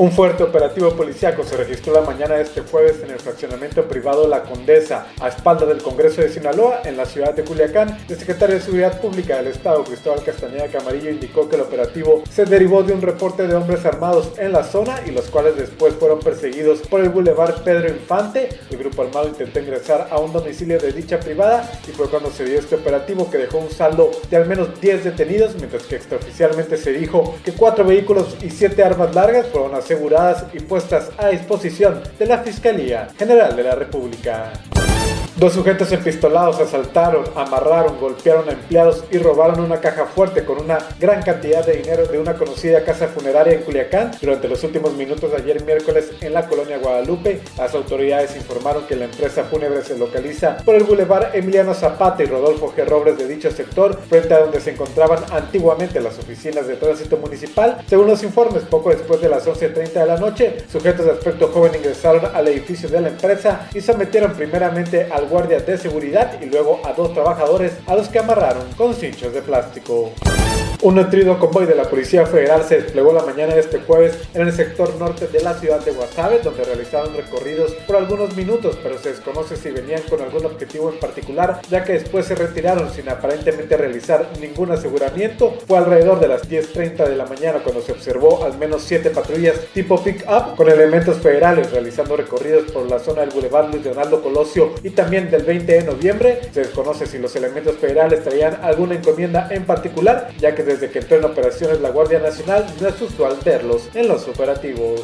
Un fuerte operativo policiaco se registró la mañana de este jueves en el fraccionamiento privado La Condesa, a espalda del Congreso de Sinaloa, en la ciudad de Culiacán. El secretario de Seguridad Pública del Estado, Cristóbal Castañeda Camarillo, indicó que el operativo se derivó de un reporte de hombres armados en la zona y los cuales después fueron perseguidos por el Boulevard Pedro Infante. El grupo armado intentó ingresar a un domicilio de dicha privada y fue cuando se dio este operativo que dejó un saldo de al menos 10 detenidos, mientras que extraoficialmente se dijo que cuatro vehículos y siete armas largas fueron asesinados aseguradas y puestas a disposición de la Fiscalía General de la República. Dos sujetos empistolados asaltaron, amarraron, golpearon a empleados y robaron una caja fuerte con una gran cantidad de dinero de una conocida casa funeraria en Culiacán durante los últimos minutos de ayer miércoles en la colonia Guadalupe. Las autoridades informaron que la empresa fúnebre se localiza por el bulevar Emiliano Zapata y Rodolfo G. Robles de dicho sector, frente a donde se encontraban antiguamente las oficinas de tránsito municipal. Según los informes, poco después de las 11.30 de la noche, sujetos de aspecto joven ingresaron al edificio de la empresa y sometieron primeramente al guardia de seguridad y luego a dos trabajadores a los que amarraron con cinchos de plástico. Un nutrido convoy de la Policía Federal se desplegó la mañana de este jueves en el sector norte de la ciudad de Guasave, donde realizaron recorridos por algunos minutos, pero se desconoce si venían con algún objetivo en particular, ya que después se retiraron sin aparentemente realizar ningún aseguramiento. Fue alrededor de las 10.30 de la mañana cuando se observó al menos 7 patrullas tipo pick-up con elementos federales realizando recorridos por la zona del Boulevard Luis Leonardo Colosio y también del 20 de noviembre. Se desconoce si los elementos federales traían alguna encomienda en particular, ya que desde que entró en operaciones la Guardia Nacional no es usual verlos en los operativos.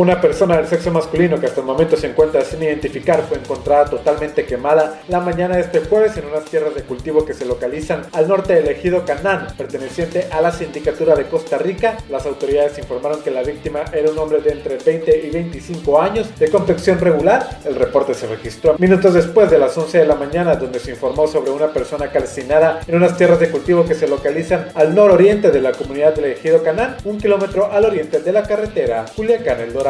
Una persona del sexo masculino que hasta el momento se encuentra sin identificar fue encontrada totalmente quemada la mañana de este jueves en unas tierras de cultivo que se localizan al norte del ejido Canán, perteneciente a la sindicatura de Costa Rica. Las autoridades informaron que la víctima era un hombre de entre 20 y 25 años, de complexión regular. El reporte se registró minutos después de las 11 de la mañana, donde se informó sobre una persona calcinada en unas tierras de cultivo que se localizan al nororiente de la comunidad del ejido Canán, un kilómetro al oriente de la carretera Culiacán El Dorado.